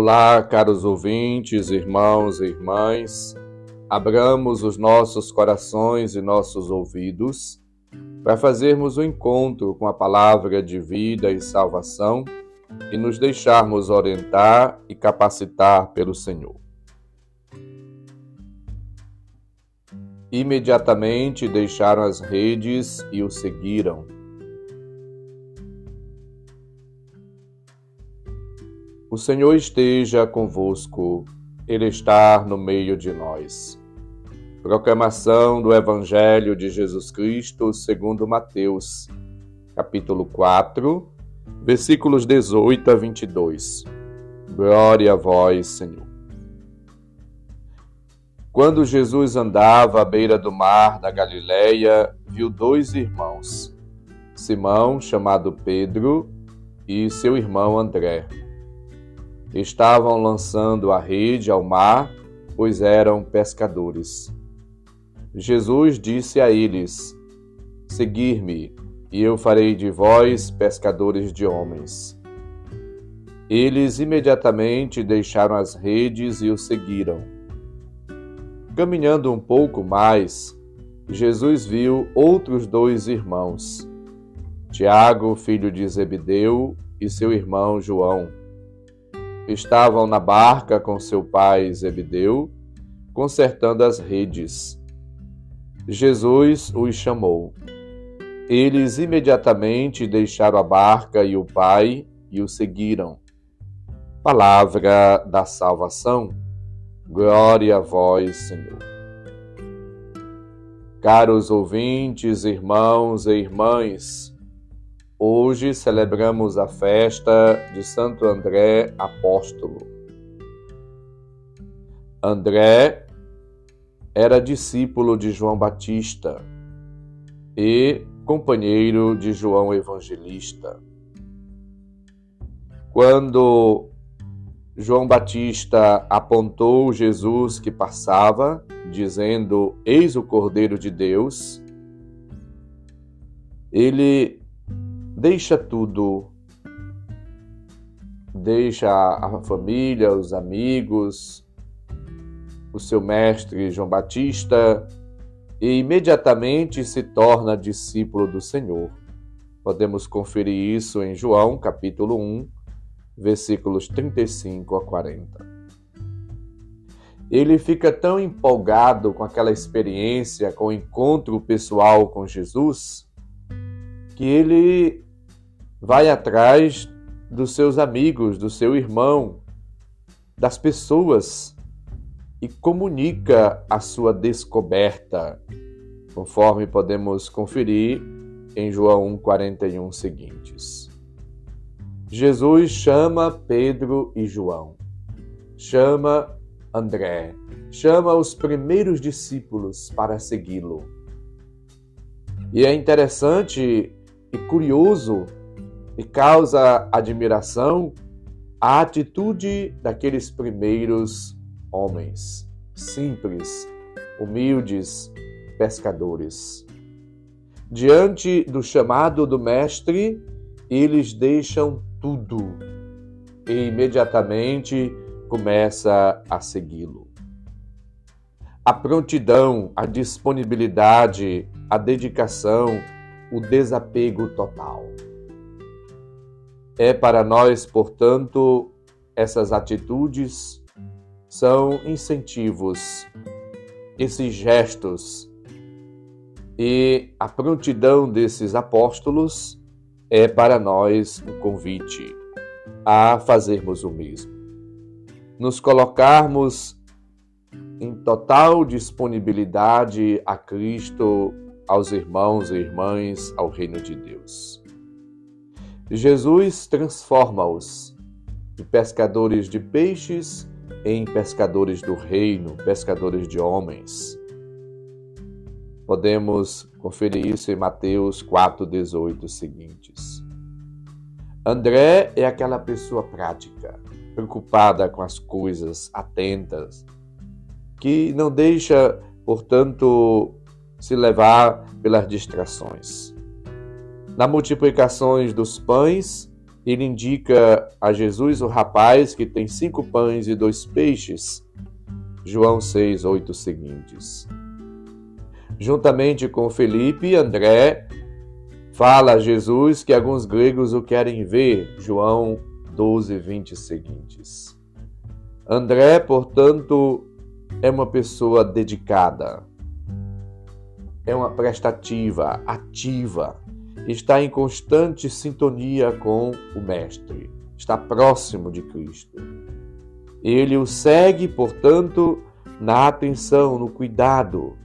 Olá, caros ouvintes, irmãos e irmãs. Abramos os nossos corações e nossos ouvidos para fazermos o um encontro com a palavra de vida e salvação e nos deixarmos orientar e capacitar pelo Senhor. Imediatamente deixaram as redes e o seguiram. O Senhor esteja convosco, Ele está no meio de nós. Proclamação do Evangelho de Jesus Cristo segundo Mateus, capítulo 4, versículos 18 a 22. Glória a vós, Senhor. Quando Jesus andava à beira do mar da Galileia, viu dois irmãos, Simão, chamado Pedro, e seu irmão André estavam lançando a rede ao mar, pois eram pescadores. Jesus disse a eles: Seguir-me, e eu farei de vós pescadores de homens. Eles imediatamente deixaram as redes e o seguiram. Caminhando um pouco mais, Jesus viu outros dois irmãos, Tiago, filho de Zebedeu, e seu irmão João estavam na barca com seu pai Zebedeu, consertando as redes. Jesus os chamou. Eles imediatamente deixaram a barca e o pai e o seguiram. Palavra da salvação. Glória a vós, Senhor. Caros ouvintes, irmãos e irmãs, Hoje celebramos a festa de Santo André Apóstolo. André era discípulo de João Batista e companheiro de João Evangelista. Quando João Batista apontou Jesus que passava, dizendo: Eis o Cordeiro de Deus, ele Deixa tudo. Deixa a família, os amigos, o seu mestre João Batista e imediatamente se torna discípulo do Senhor. Podemos conferir isso em João, capítulo 1, versículos 35 a 40. Ele fica tão empolgado com aquela experiência, com o encontro pessoal com Jesus, que ele vai atrás dos seus amigos, do seu irmão, das pessoas e comunica a sua descoberta, conforme podemos conferir em João 41 seguintes. Jesus chama Pedro e João, chama André, chama os primeiros discípulos para segui-lo. E é interessante e curioso e causa admiração a atitude daqueles primeiros homens, simples, humildes, pescadores. Diante do chamado do Mestre, eles deixam tudo e imediatamente começa a segui-lo. A prontidão, a disponibilidade, a dedicação, o desapego total. É para nós, portanto, essas atitudes são incentivos, esses gestos e a prontidão desses apóstolos é para nós um convite a fazermos o mesmo. Nos colocarmos em total disponibilidade a Cristo, aos irmãos e irmãs, ao reino de Deus. Jesus transforma-os de pescadores de peixes em pescadores do reino, pescadores de homens. Podemos conferir isso em Mateus 4,18 seguintes. André é aquela pessoa prática, preocupada com as coisas, atentas, que não deixa, portanto, se levar pelas distrações na multiplicações dos pães ele indica a Jesus o rapaz que tem cinco pães e dois peixes. João 6, 8 seguintes. Juntamente com Felipe, André fala a Jesus que alguns gregos o querem ver. João 12, 20 seguintes. André, portanto, é uma pessoa dedicada, é uma prestativa, ativa, está em constante sintonia com o Mestre, está próximo de Cristo. Ele o segue, portanto, na atenção, no cuidado,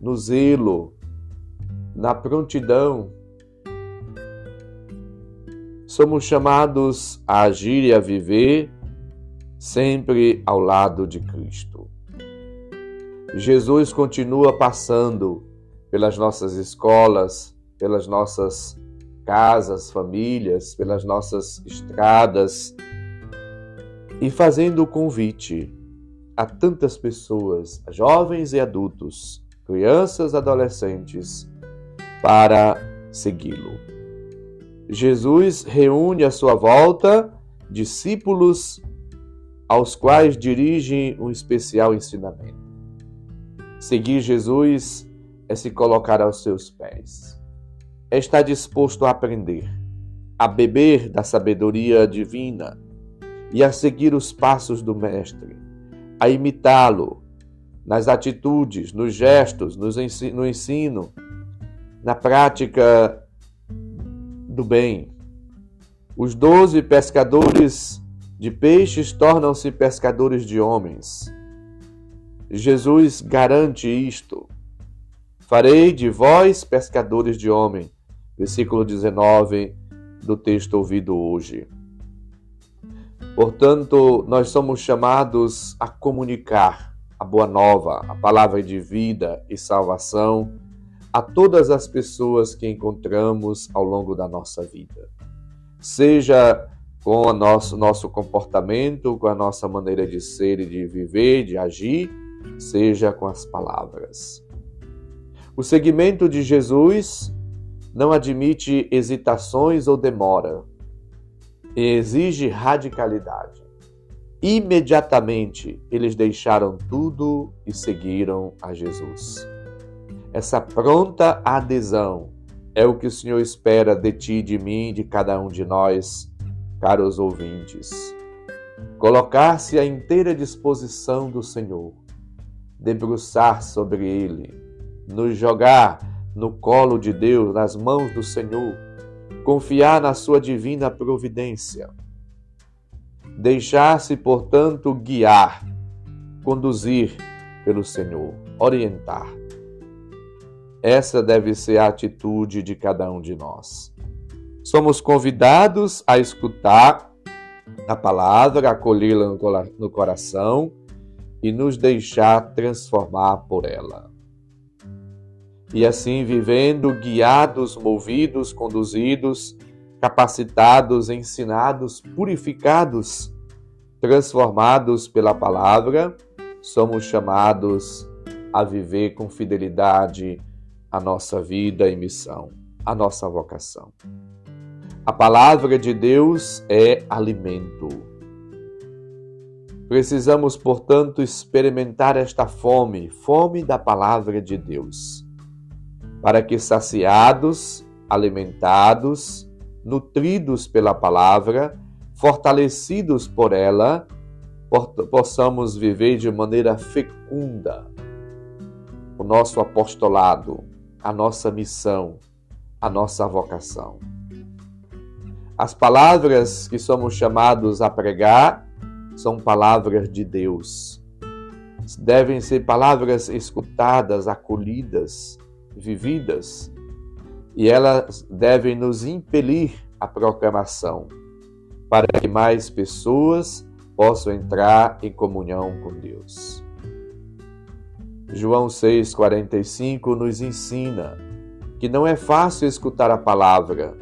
no zelo, na prontidão. Somos chamados a agir e a viver sempre ao lado de Cristo. Jesus continua passando pelas nossas escolas, pelas nossas casas, famílias, pelas nossas estradas e fazendo o convite a tantas pessoas, jovens e adultos, crianças, adolescentes, para segui-lo. Jesus reúne à sua volta discípulos aos quais dirige um especial ensinamento. Seguir Jesus é se colocar aos seus pés. É estar disposto a aprender, a beber da sabedoria divina e a seguir os passos do Mestre, a imitá-lo nas atitudes, nos gestos, no ensino, na prática do bem. Os doze pescadores de peixes tornam-se pescadores de homens. Jesus garante isto. Farei de vós pescadores de homem. Versículo 19 do texto ouvido hoje. Portanto, nós somos chamados a comunicar a boa nova, a palavra de vida e salvação a todas as pessoas que encontramos ao longo da nossa vida. Seja com o nosso, nosso comportamento, com a nossa maneira de ser e de viver, de agir, seja com as palavras. O seguimento de Jesus não admite hesitações ou demora, exige radicalidade. Imediatamente eles deixaram tudo e seguiram a Jesus. Essa pronta adesão é o que o Senhor espera de ti, de mim, de cada um de nós caros ouvintes, colocar-se à inteira disposição do Senhor, debruçar sobre Ele, nos jogar no colo de Deus, nas mãos do Senhor, confiar na Sua divina providência, deixar-se, portanto, guiar, conduzir pelo Senhor, orientar. Essa deve ser a atitude de cada um de nós. Somos convidados a escutar a palavra, acolhê-la no coração e nos deixar transformar por ela. E assim, vivendo guiados, movidos, conduzidos, capacitados, ensinados, purificados, transformados pela palavra, somos chamados a viver com fidelidade a nossa vida e missão, a nossa vocação. A palavra de Deus é alimento. Precisamos, portanto, experimentar esta fome, fome da palavra de Deus, para que saciados, alimentados, nutridos pela palavra, fortalecidos por ela, possamos viver de maneira fecunda o nosso apostolado, a nossa missão, a nossa vocação. As palavras que somos chamados a pregar são palavras de Deus. Devem ser palavras escutadas, acolhidas, vividas, e elas devem nos impelir à proclamação, para que mais pessoas possam entrar em comunhão com Deus. João 6,45 nos ensina que não é fácil escutar a palavra,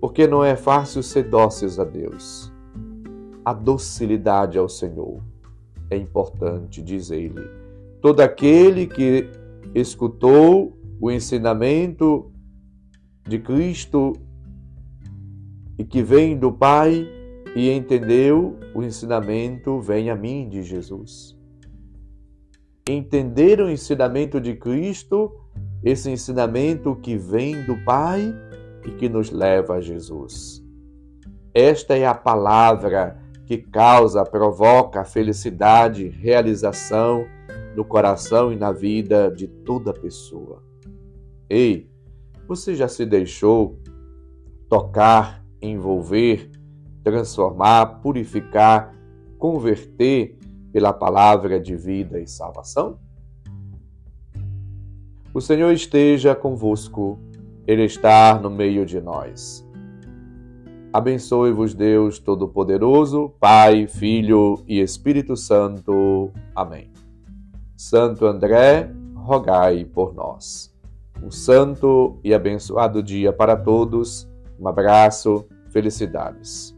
porque não é fácil ser dóceis a Deus. A docilidade ao Senhor é importante, diz ele. Todo aquele que escutou o ensinamento de Cristo e que vem do Pai e entendeu o ensinamento vem a mim de Jesus. Entender o ensinamento de Cristo, esse ensinamento que vem do Pai e que nos leva a Jesus. Esta é a palavra que causa, provoca felicidade, realização no coração e na vida de toda pessoa. Ei, você já se deixou tocar, envolver, transformar, purificar, converter pela palavra de vida e salvação? O Senhor esteja convosco, Ele está no meio de nós. Abençoe-vos, Deus Todo-Poderoso, Pai, Filho e Espírito Santo. Amém. Santo André, rogai por nós. Um santo e abençoado dia para todos. Um abraço, felicidades.